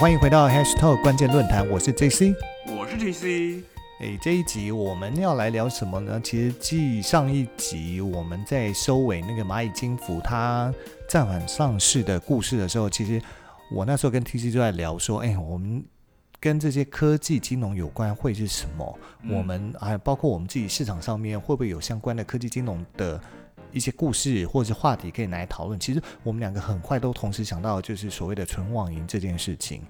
欢迎回到 Hashtag 关键论坛，我是 JC，我是 JC。哎，这一集我们要来聊什么呢？其实继上一集我们在收尾那个蚂蚁金服它暂缓上市的故事的时候，其实我那时候跟 TC 就在聊说，哎，我们跟这些科技金融有关会是什么？我们还有包括我们自己市场上面会不会有相关的科技金融的一些故事或者是话题可以来讨论？其实我们两个很快都同时想到，就是所谓的纯网银这件事情。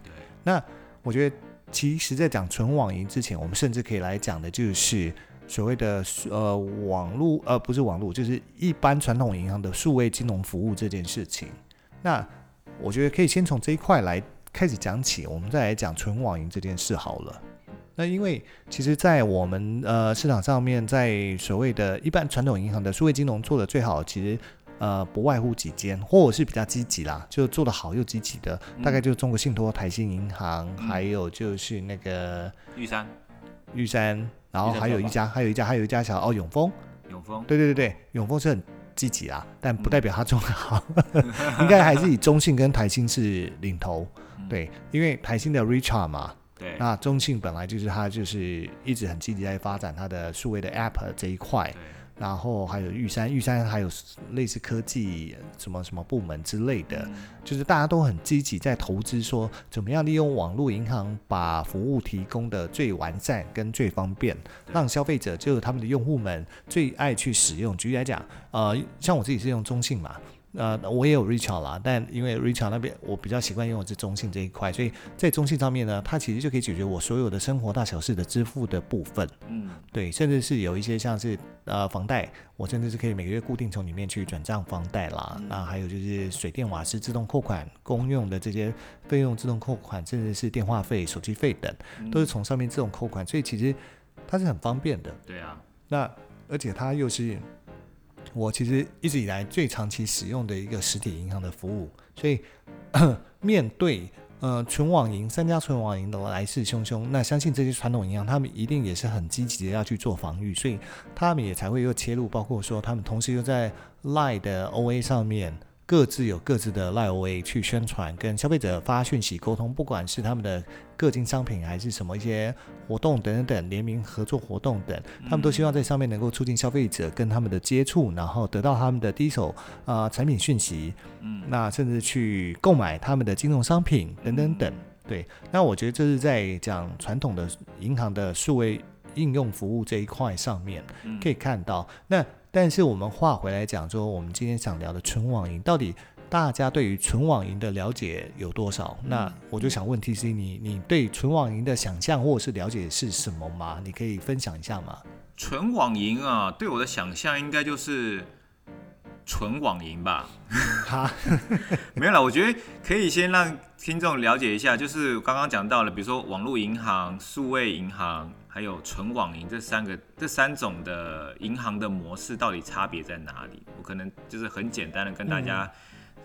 那我觉得。其实，在讲纯网银之前，我们甚至可以来讲的就是所谓的呃网络，呃不是网络，就是一般传统银行的数位金融服务这件事情。那我觉得可以先从这一块来开始讲起，我们再来讲纯网银这件事好了。那因为其实，在我们呃市场上面，在所谓的一般传统银行的数位金融做的最好，其实。呃，不外乎几间，或者是比较积极啦，就做的好又积极的，大概就是中国信托、台新银行，还有就是那个玉山，玉山，然后还有一家，还有一家，还有一家小哦永丰，永丰，对对对对，永丰是很积极啊，但不代表他做的好，应该还是以中信跟台新是领头，对，因为台新的 Richard 嘛，对，那中信本来就是它就是一直很积极在发展它的数位的 App 这一块。然后还有玉山，玉山还有类似科技什么什么部门之类的，就是大家都很积极在投资，说怎么样利用网络银行把服务提供的最完善跟最方便，让消费者就是他们的用户们最爱去使用。举例来讲，呃，像我自己是用中信嘛。呃，我也有 Richard 啦，但因为 Richard 那边我比较习惯用的是中信这一块，所以在中信上面呢，它其实就可以解决我所有的生活大小事的支付的部分。嗯，对，甚至是有一些像是呃房贷，我甚至是可以每个月固定从里面去转账房贷啦。那还有就是水电瓦斯自动扣款、公用的这些费用自动扣款，甚至是电话费、手机费等，都是从上面自动扣款，所以其实它是很方便的。对啊，那而且它又是。我其实一直以来最长期使用的一个实体银行的服务，所以 面对呃纯网银三家纯网银的来势汹汹，那相信这些传统银行他们一定也是很积极的要去做防御，所以他们也才会又切入，包括说他们同时又在 Line 的 OA 上面。各自有各自的 Live OA 去宣传，跟消费者发讯息沟通，不管是他们的各金商品，还是什么一些活动等等等联名合作活动等，他们都希望在上面能够促进消费者跟他们的接触，然后得到他们的第一手啊产品讯息，嗯，那甚至去购买他们的金融商品等等等。对，那我觉得这是在讲传统的银行的数位应用服务这一块上面可以看到那。但是我们话回来讲说，我们今天想聊的纯网银，到底大家对于纯网银的了解有多少？那我就想问 T C，你你对纯网银的想象或者是了解是什么吗？你可以分享一下吗？纯网银啊，对我的想象应该就是纯网银吧。哈，没有了。我觉得可以先让听众了解一下，就是刚刚讲到了，比如说网络银行、数位银行。还有纯网银这三个这三种的银行的模式到底差别在哪里？我可能就是很简单的跟大家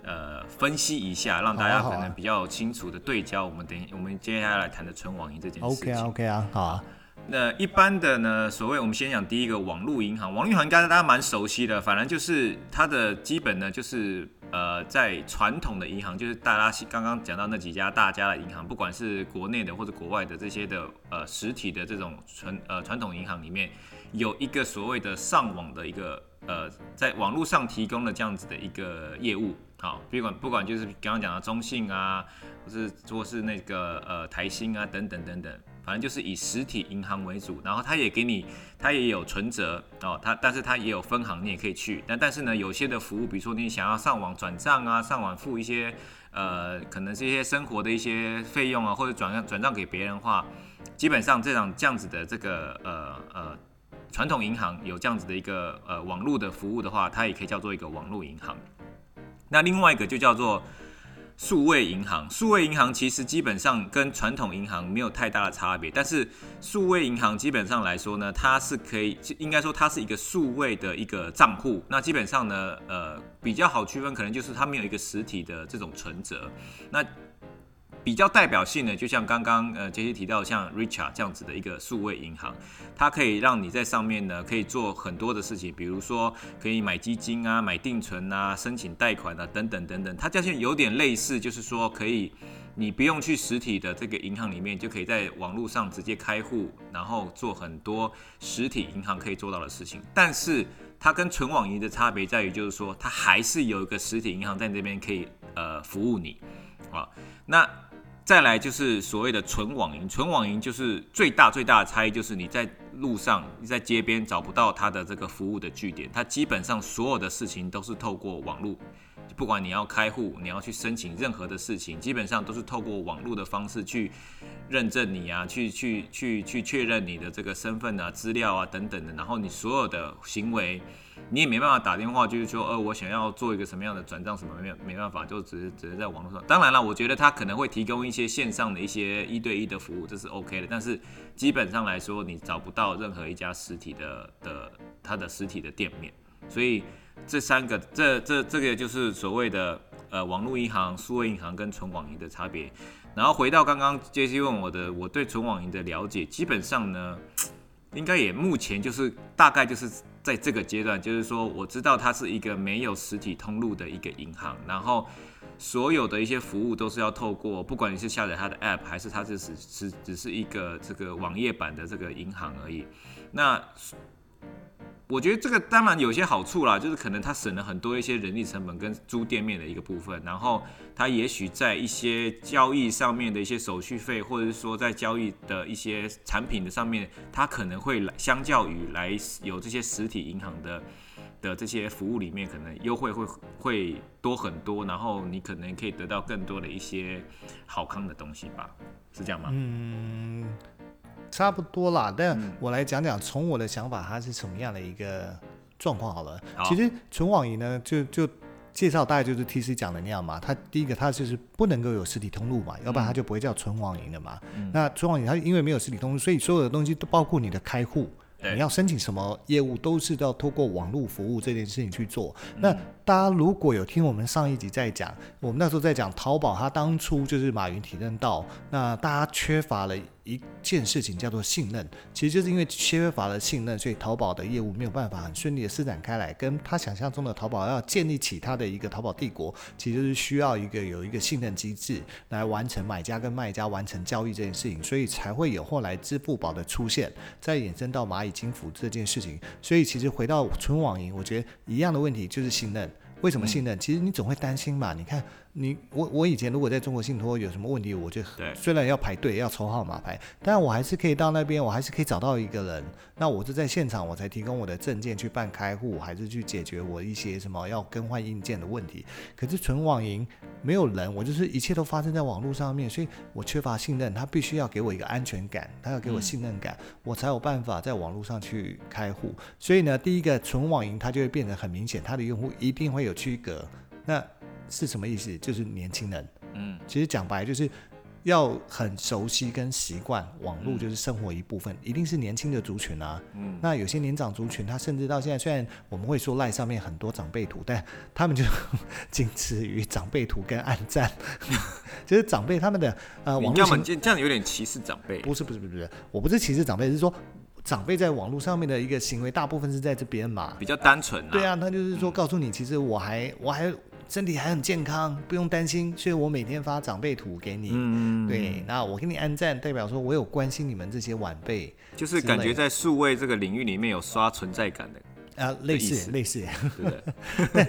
呃分析一下，让大家可能比较清楚的对焦。我们等我们接下来谈的纯网银这件事情。OK 啊 OK 啊，好啊。那一般的呢，所谓我们先讲第一个网络银行，网络银行应该大家蛮熟悉的，反正就是它的基本呢就是。呃，在传统的银行，就是大家刚刚讲到那几家大家的银行，不管是国内的或者国外的这些的呃实体的这种传呃传统银行里面，有一个所谓的上网的一个呃，在网络上提供的这样子的一个业务，好，不管不管就是刚刚讲的中信啊，或是或是那个呃台新啊等等等等。反正就是以实体银行为主，然后他也给你，他也有存折哦，他但是他也有分行，你也可以去。但但是呢，有些的服务，比如说你想要上网转账啊，上网付一些呃，可能是一些生活的一些费用啊，或者转账转账给别人的话，基本上这种这样子的这个呃呃传统银行有这样子的一个呃网络的服务的话，它也可以叫做一个网络银行。那另外一个就叫做。数位银行，数位银行其实基本上跟传统银行没有太大的差别，但是数位银行基本上来说呢，它是可以，应该说它是一个数位的一个账户。那基本上呢，呃，比较好区分，可能就是它没有一个实体的这种存折。那比较代表性的，就像刚刚呃杰西提到，像 Richard 这样子的一个数位银行，它可以让你在上面呢可以做很多的事情，比如说可以买基金啊、买定存啊、申请贷款啊等等等等。它这些有点类似，就是说可以你不用去实体的这个银行里面，就可以在网络上直接开户，然后做很多实体银行可以做到的事情。但是它跟存网银的差别在于，就是说它还是有一个实体银行在那边可以呃服务你啊。那再来就是所谓的纯网银，纯网银就是最大最大的差异就是你在路上、你在街边找不到它的这个服务的据点，它基本上所有的事情都是透过网络，不管你要开户、你要去申请任何的事情，基本上都是透过网络的方式去认证你啊，去去去去确认你的这个身份啊、资料啊等等的，然后你所有的行为。你也没办法打电话，就是说，呃，我想要做一个什么样的转账，什么没没办法，就只是只是在网络上。当然了，我觉得他可能会提供一些线上的一些一对一的服务，这是 OK 的。但是基本上来说，你找不到任何一家实体的的它的实体的店面。所以这三个，这这这个就是所谓的呃网络银行、数位银行跟纯网银的差别。然后回到刚刚杰西问我的，我对纯网银的了解，基本上呢，应该也目前就是大概就是。在这个阶段，就是说，我知道它是一个没有实体通路的一个银行，然后所有的一些服务都是要透过，不管你是下载它的 App，还是它是只只只是一个这个网页版的这个银行而已，那。我觉得这个当然有些好处啦，就是可能它省了很多一些人力成本跟租店面的一个部分，然后它也许在一些交易上面的一些手续费，或者是说在交易的一些产品的上面，它可能会来相较于来有这些实体银行的的这些服务里面，可能优惠会会多很多，然后你可能可以得到更多的一些好康的东西吧，是这样吗？嗯。差不多啦，但我来讲讲从我的想法，它是什么样的一个状况好了。其实纯网银呢，就就介绍大概就是 T C 讲的那样嘛。它第一个它就是不能够有实体通路嘛，要不然它就不会叫纯网银的嘛。那纯网银它因为没有实体通路，所以所有的东西都包括你的开户。你要申请什么业务，都是要透过网络服务这件事情去做。那大家如果有听我们上一集在讲，我们那时候在讲淘宝，它当初就是马云体认到，那大家缺乏了一件事情叫做信任。其实就是因为缺乏了信任，所以淘宝的业务没有办法很顺利的施展开来。跟他想象中的淘宝要建立起他的一个淘宝帝国，其实是需要一个有一个信任机制来完成买家跟卖家完成交易这件事情，所以才会有后来支付宝的出现，再衍生到蚂蚁金服这件事情。所以其实回到纯网银，我觉得一样的问题就是信任。为什么信任？其实你总会担心嘛。你看，你我我以前如果在中国信托有什么问题，我就虽然要排队要抽号码牌，但我还是可以到那边，我还是可以找到一个人。那我是在现场，我才提供我的证件去办开户，还是去解决我一些什么要更换硬件的问题。可是纯网银没有人，我就是一切都发生在网络上面，所以我缺乏信任。他必须要给我一个安全感，他要给我信任感，我才有办法在网络上去开户。所以呢，第一个纯网银它就会变得很明显，它的用户一定会有区隔。那是什么意思？就是年轻人。嗯，其实讲白就是。要很熟悉跟习惯网络，就是生活一部分，一定是年轻的族群啊。嗯，那有些年长族群，他甚至到现在，虽然我们会说赖上面很多长辈图，但他们就 仅此于长辈图跟暗赞。就是长辈他们的呃，网络这样有点歧视长辈。不是不是不是，我不是歧视长辈，是说长辈在网络上面的一个行为，大部分是在这边嘛，比较单纯。对啊，他就是说告诉你，其实我还我还。身体还很健康，不用担心，所以我每天发长辈图给你。嗯，对，那我给你按赞，代表说我有关心你们这些晚辈，就是感觉在数位这个领域里面有刷存在感的。啊，类似类似，对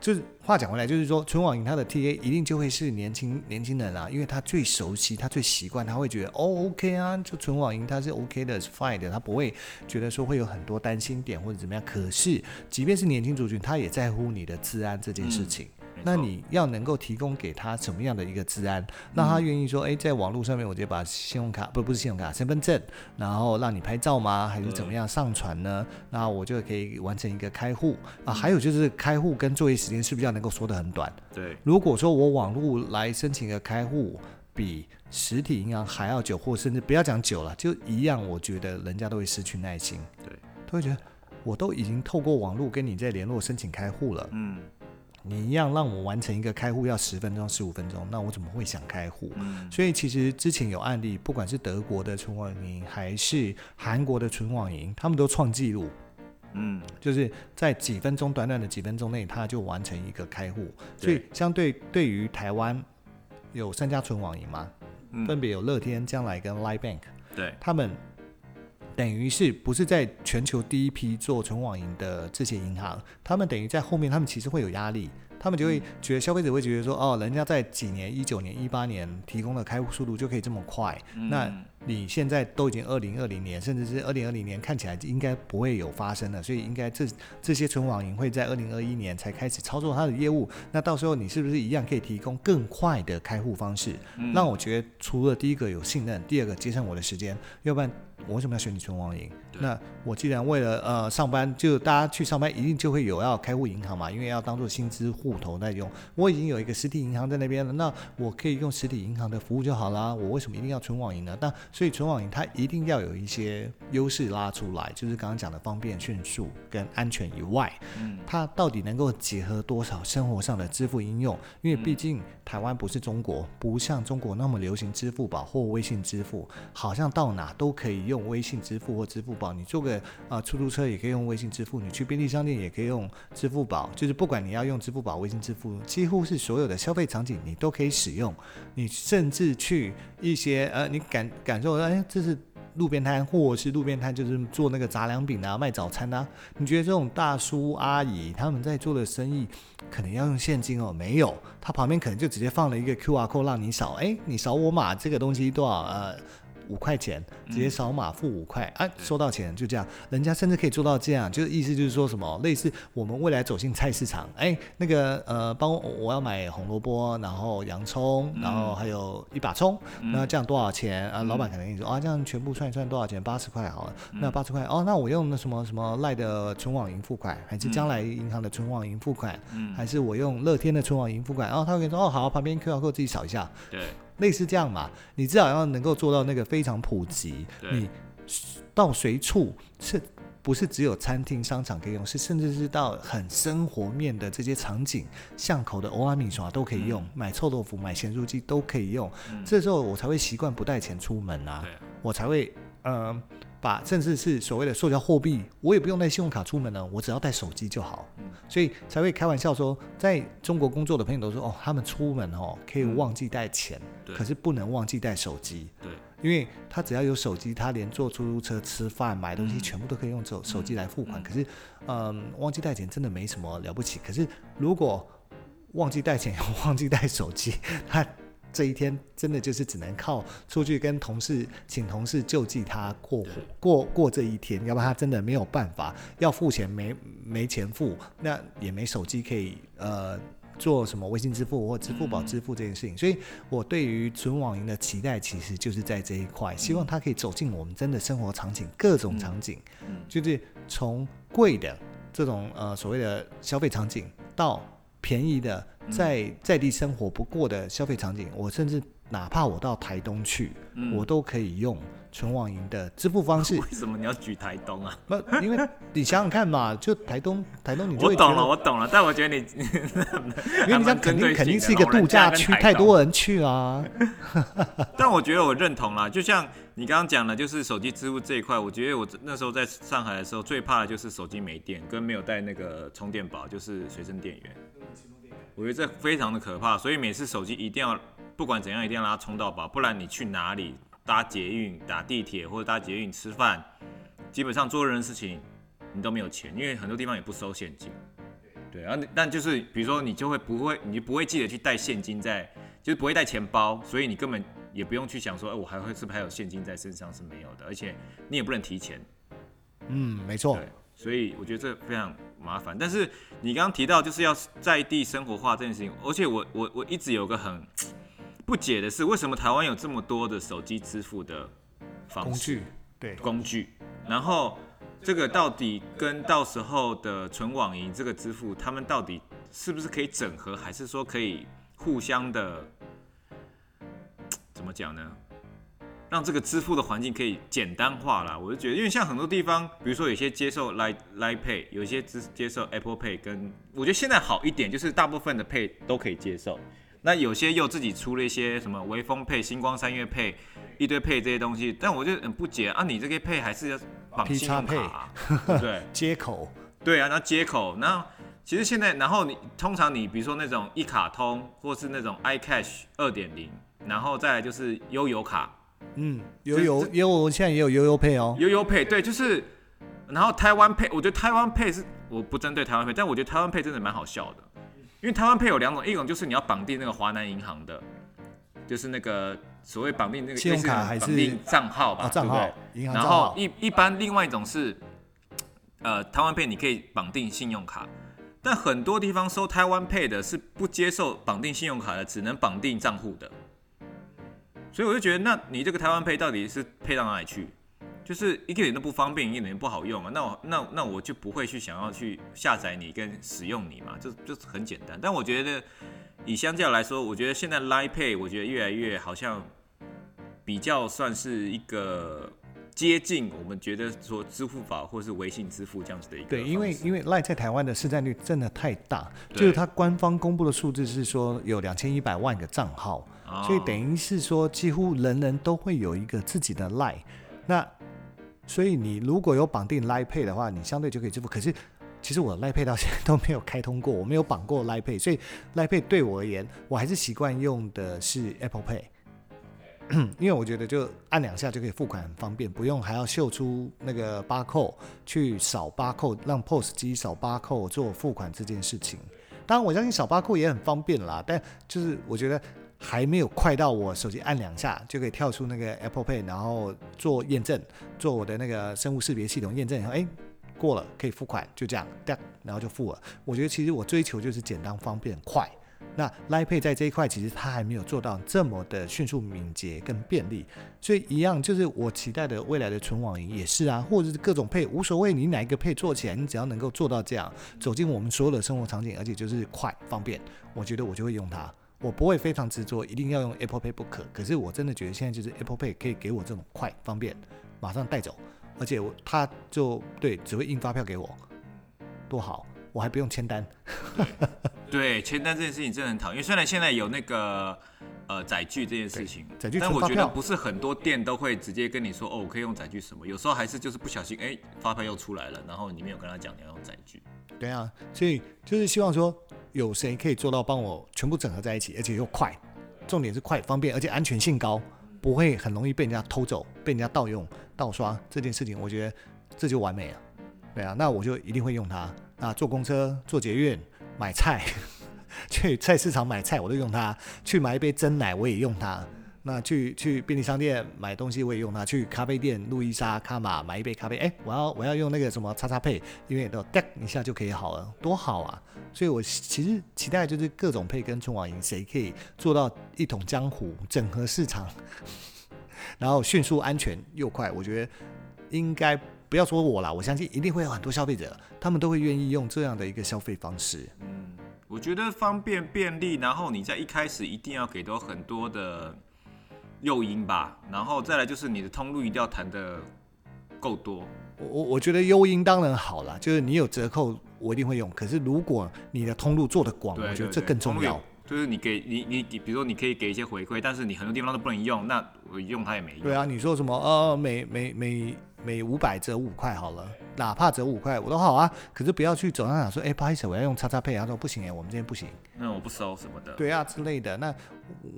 就是话讲回来，就是说纯网银它的 TA 一定就会是年轻年轻人啊，因为他最熟悉，他最习惯，他会觉得哦 OK 啊，就纯网银它是 OK 的，是 fine 的，他不会觉得说会有很多担心点或者怎么样。可是即便是年轻族群，他也在乎你的治安这件事情。那你要能够提供给他什么样的一个治安，让他愿意说，哎，在网络上面，我直接把信用卡不不是信用卡，身份证，然后让你拍照吗？还是怎么样上传呢？那我就可以完成一个开户啊。还有就是开户跟作业时间是不是要能够缩得很短？对。如果说我网络来申请一个开户，比实体银行还要久，或甚至不要讲久了，就一样，我觉得人家都会失去耐心。对。都会觉得我都已经透过网络跟你在联络申请开户了。嗯。你一样让我完成一个开户要十分钟、十五分钟，那我怎么会想开户？所以其实之前有案例，不管是德国的存网银还是韩国的存网银，他们都创纪录。嗯，就是在几分钟，短短的几分钟内，他就完成一个开户。所以相对对于台湾有三家存网银嘛，嗯分别有乐天、将来跟 Line Bank，对，他们等于是不是在全球第一批做纯网银的这些银行，他们等于在后面，他们其实会有压力。他们就会觉得消费者会觉得说，哦，人家在几年，一九年、一八年提供的开户速度就可以这么快，那你现在都已经二零二零年，甚至是二零二零年，看起来应该不会有发生了，所以应该这这些存网银会在二零二一年才开始操作它的业务。那到时候你是不是一样可以提供更快的开户方式？嗯让我觉得除了第一个有信任，第二个节省我的时间，要不然我为什么要选你存网银？那我既然为了呃上班，就大家去上班一定就会有要开户银行嘛，因为要当做薪资户头在用。我已经有一个实体银行在那边了，那我可以用实体银行的服务就好啦。我为什么一定要存网银呢？那所以存网银它一定要有一些优势拉出来，就是刚刚讲的方便、迅速跟安全以外，嗯它到底能够结合多少生活上的支付应用？因为毕竟台湾不是中国，不像中国那么流行支付宝或微信支付，好像到哪都可以用微信支付或支付宝。你坐个啊、呃出租车也可以用微信支付，你去便利商店也可以用支付宝，就是不管你要用支付宝、微信支付，几乎是所有的消费场景你都可以使用。你甚至去一些呃，你感感受，哎，这是路边摊，或是路边摊就是做那个杂粮饼啊、卖早餐啊，你觉得这种大叔阿姨他们在做的生意，可能要用现金哦？没有，他旁边可能就直接放了一个 QR code 让你扫，哎，你扫我码，这个东西多少？呃。五块钱，直接扫码付五块、啊，收到钱就这样。人家甚至可以做到这样，就是意思就是说什么，类似我们未来走进菜市场，哎，那个呃，帮我我要买红萝卜，然后洋葱，然后还有一把葱，那这样多少钱啊？老板可能跟你说啊，这样全部算一算多少钱？八十块好了，那八十块哦，那我用那什么什么赖的存网银付款，还是将来银行的存网银付款，嗯还是我用乐天的存网银付款？然后他会跟你说哦，好，旁边 QR code 自己扫一下，对类似这样嘛，你至少要能够做到那个非常普及，你到随处是不是只有餐厅、商场可以用，是甚至是到很生活面的这些场景，巷口的欧阿米耍都可以用，买臭豆腐、买咸酥鸡都可以用。嗯。这时候我才会习惯不带钱出门啊，我才会呃把甚至是所谓的塑胶货币，我也不用带信用卡出门了，我只要带手机就好。嗯所以才会开玩笑说，在中国工作的朋友都说，哦，他们出门哦可以忘记带钱，对可是不能忘记带手机。对因为他只要有手机，他连坐出租车、吃饭、买东西，嗯全部都可以用手手机来付款。嗯可是，嗯，忘记带钱真的没什么了不起。可是如果忘记带钱，忘记带手机，他这一天真的就是只能靠出去跟同事请同事救济他过过过这一天，要不然他真的没有办法，要付钱没没钱付，那也没手机可以呃做什么微信支付或支付宝嗯支付这件事情，所以我对于存网银的期待其实就是在这一块，希望它可以走进我们真的生活场景，各种场景，嗯。就是从贵的这种呃所谓的消费场景，到便宜的在在地生活不过的消费场景，我甚至哪怕我到台东去，嗯我都可以用存网银的支付方式。为什么你要举台东啊？不，因为 你想想看嘛，就台东台东你我懂了，我懂了，但我觉得你因为你想 肯定肯定是一个度假区，太多人去啊。但我觉得我认同啦，就像你刚刚讲的，就是手机支付这一块，我觉得我那时候在上海的时候，最怕的就是手机没电，跟没有带那个充电宝，就是随身电源。我觉得这非常的可怕，所以每次手机一定要不管怎样一定要让它充到饱，不然你去哪里搭捷运、打地铁或者搭捷运吃饭，基本上做任何事情你都没有钱，因为很多地方也不收现金。对，然后但就是比如说你就会不会，你就不会记得去带现金在，就是不会带钱包，所以你根本也不用去想说，哎、我还会是不是还有现金在身上是没有的，而且你也不能提钱。嗯，没错对，所以我觉得这非常麻烦。但是你刚刚提到就是要在地生活化这件事情，而且我我我一直有个很不解的是，为什么台湾有这么多的手机支付的方式工具对，工具，然后这个到底跟到时候的纯网银这个支付，他们到底是不是可以整合，还是说可以互相的怎么讲呢？让这个支付的环境可以简单化啦。我就觉得，因为像很多地方，比如说有些接受 Line Line Pay，有些只接受 Apple Pay，跟我觉得现在好一点，就是大部分的 Pay 都可以接受。那有些又自己出了一些什么微风配、星光三月配、一堆配这些东西，但我就很不解啊，你这个配还是要绑信用卡、啊，对不对？接口。对啊，那接口，那其实现在，然后你通常你比如说那种一卡通，或是那种 iCash 二点零，然后再来就是悠游卡，嗯，悠游悠游现在也有悠游配哦，悠游配对，就是，然后台湾配，我觉得台湾配是我不针对台湾配，但我觉得台湾配真的蛮好笑的，因为台湾配有两种，一种就是你要绑定那个华南银行的，就是那个所谓绑定那个信用卡还是绑定账号吧，对不对银行然后号一一般另外一种是，呃，台湾配你可以绑定信用卡，但很多地方收台湾配的是不接受绑定信用卡的，只能绑定账户的。所以我就觉得，那你这个台湾配到底是配到哪里去？就是一点都不方便，一点都不好用啊。那我那那我就不会去想要去下载你跟使用你嘛，就就是很简单。但我觉得以相较来说，我觉得现在 Line Pay 我觉得越来越好像比较算是一个接近我们觉得说支付宝或是微信支付这样子的一个对，因为因为 Line 在台湾的市占率真的太大，就是它官方公布的数字是说有两千一百万个账号，哦所以等于是说几乎人人都会有一个自己的 Line。那所以你如果有绑定 Line Pay 的话，你相对就可以支付。可是其实我的 Line Pay 到现在都没有开通过，我没有绑过 Line Pay，所以 Line Pay 对我而言，我还是习惯用的是 Apple Pay。因为我觉得就按两下就可以付款，很方便，不用还要秀出那个八扣去扫八扣，让 POS 机扫八扣做付款这件事情。当然，我相信扫八扣也很方便啦，但就是我觉得还没有快到我手机按两下就可以跳出那个 Apple Pay，然后做验证，做我的那个生物识别系统验证以后，哎，过了可以付款，就这样，然后就付了。我觉得其实我追求就是简单、方便、快。那 Line Pay 在这一块其实它还没有做到这么的迅速、敏捷跟便利，所以一样就是我期待的未来的纯网银也是啊，或者是各种配无所谓，你哪一个配做起来，你只要能够做到这样，走进我们所有的生活场景，而且就是快方便，我觉得我就会用它。我不会非常执着一定要用 Apple Pay 不可，可是我真的觉得现在就是 Apple Pay 可以给我这种快方便，马上带走，而且我它就对只会印发票给我，多好，我还不用签单。对签单这件事情真的很讨厌，因为虽然现在有那个呃载具这件事情，载具但我觉得不是很多店都会直接跟你说哦，我可以用载具什么，有时候还是就是不小心哎发票又出来了，然后你没有跟他讲你要用载具。对啊，所以就是希望说有谁可以做到帮我全部整合在一起，而且又快，重点是快、方便，而且安全性高，不会很容易被人家偷走、被人家盗用、盗刷这件事情，我觉得这就完美了。对啊，那我就一定会用它。那坐公车、坐捷运、买菜，去菜市场买菜我都用它；去买一杯真奶我也用它。那去去便利商店买东西我也用它，去咖啡店路易莎、卡玛买一杯咖啡，哎、我要我要用那个什么叉叉配，因为都哒一下就可以好了，多好啊！所以我其实期待就是各种配跟春网银谁可以做到一统江湖，整合市场，然后迅速、安全又快，我觉得应该不要说我啦，我相信一定会有很多消费者，他们都会愿意用这样的一个消费方式。嗯，我觉得方便便利，然后你在一开始一定要给到很多的诱因吧，然后再来就是你的通路一定要谈的够多。我我我觉得诱因当然好啦，就是你有折扣，我一定会用。可是如果你的通路做的广，对，我觉得这更重要。就是你给你你比如说你可以给一些回馈，但是你很多地方都不能用，那我用它也没用。对啊，你说什么呃每每每每五百折五块好了，哪怕折五块我都好啊。可是不要去走上讲说，哎、不好意思，我要用叉叉配，他说不行哎、我们这边不行。那我不收什么的。对啊之类的，那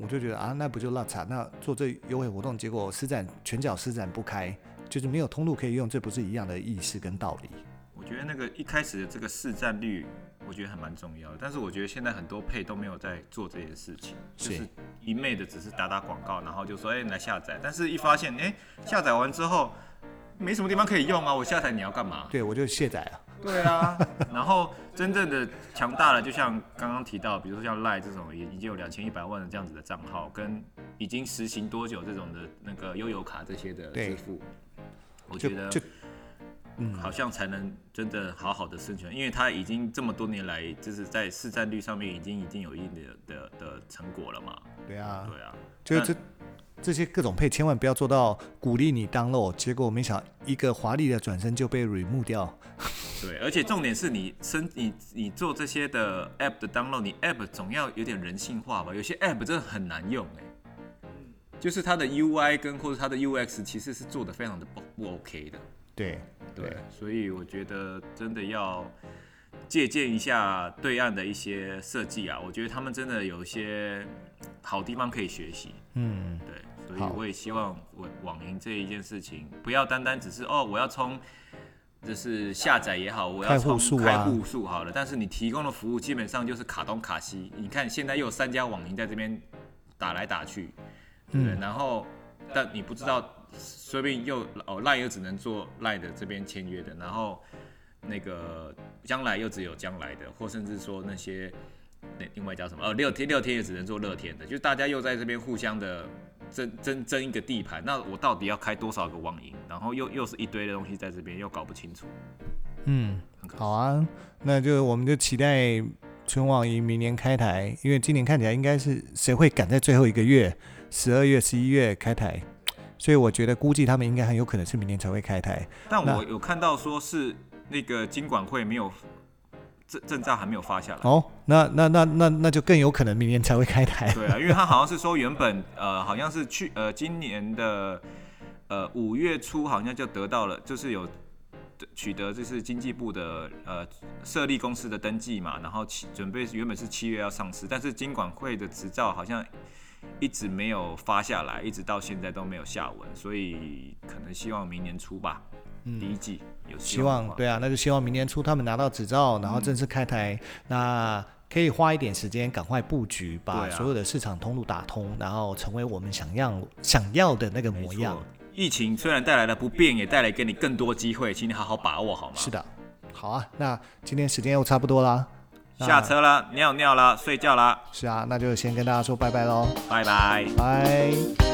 我就觉得啊，那不就落差？那做这优惠活动，结果施展拳脚施展不开，就是没有通路可以用，这不是一样的意思跟道理？我觉得那个一开始的这个市占率，我觉得还蛮重要的。但是我觉得现在很多配都没有在做这件事情，就是是一昧的只是打打广告，然后就说哎、你来下载，但是一发现哎、下载完之后没什么地方可以用啊，我下载你要干嘛？对我就卸载了。对啊，然后真正的强大了，就像刚刚提到，比如说像赖这种也已经有两千一百万的这样子的账号，跟已经实行多久这种的那个悠游卡这些的支付，我觉得嗯好像才能真的好好的生存，因为它已经这么多年来，就是在市占率上面已经已经有一定的的的成果了嘛。对啊，对啊，就这这些各种配，千万不要做到鼓励你 download，结果没想一个华丽的转身就被 remove 掉。对，而且重点是你生你你做这些的 app 的 download，你 app 总要有点人性化吧？有些 app 真的很难用哎、就是它的 UI 跟或者它的 UX 其实是做的非常的不不 OK 的。对对，所以我觉得真的要借鉴一下对岸的一些设计啊，我觉得他们真的有一些好地方可以学习。嗯，对，所以我也希望网网银这一件事情，不要单单只是哦，我要充，就是下载也好，我要开户冲数啊好了，但是你提供的服务基本上就是卡东卡西。你看现在又有三家网银在这边打来打去，对不对？嗯然后但你不知道，说不定又哦赖又只能做赖的这边签约的，然后那个将来又只有将来的，或甚至说那些那另外叫什么？呃，六天六天也只能做乐天的，就大家又在这边互相的争争争一个地盘。那我到底要开多少个网银？然后又又是一堆的东西在这边，又搞不清楚。嗯，好啊，那就我们就期待春网银明年开台，因为今年看起来应该是谁会赶在最后一个月，十二月、十一月开台，所以我觉得估计他们应该很有可能是明年才会开台。但我有看到说是那个金管会没有证证照还没有发下来。哦，那那那那那就更有可能明年才会开台。对啊，因为他好像是说原本呃好像是去呃今年的呃五月初好像就得到了，就是有取得就是经济部的呃设立公司的登记嘛，然后七准备原本是七月要上市，但是金管会的执照好像一直没有发下来，一直到现在都没有下文，所以可能希望明年初吧，第一季有嗯希望对啊，那就希望明年初他们拿到执照，嗯然后正式开台，那可以花一点时间赶快布局，把所有的市场通路打通，然后成为我们想要想要的那个模样。疫情虽然带来了不便，也带来给你更多机会，请你好好把握好吗？是的，好啊，那今天时间又差不多啦。下车啦，尿尿啦，睡觉啦，是啊，那就先跟大家说拜拜喽，拜拜。拜。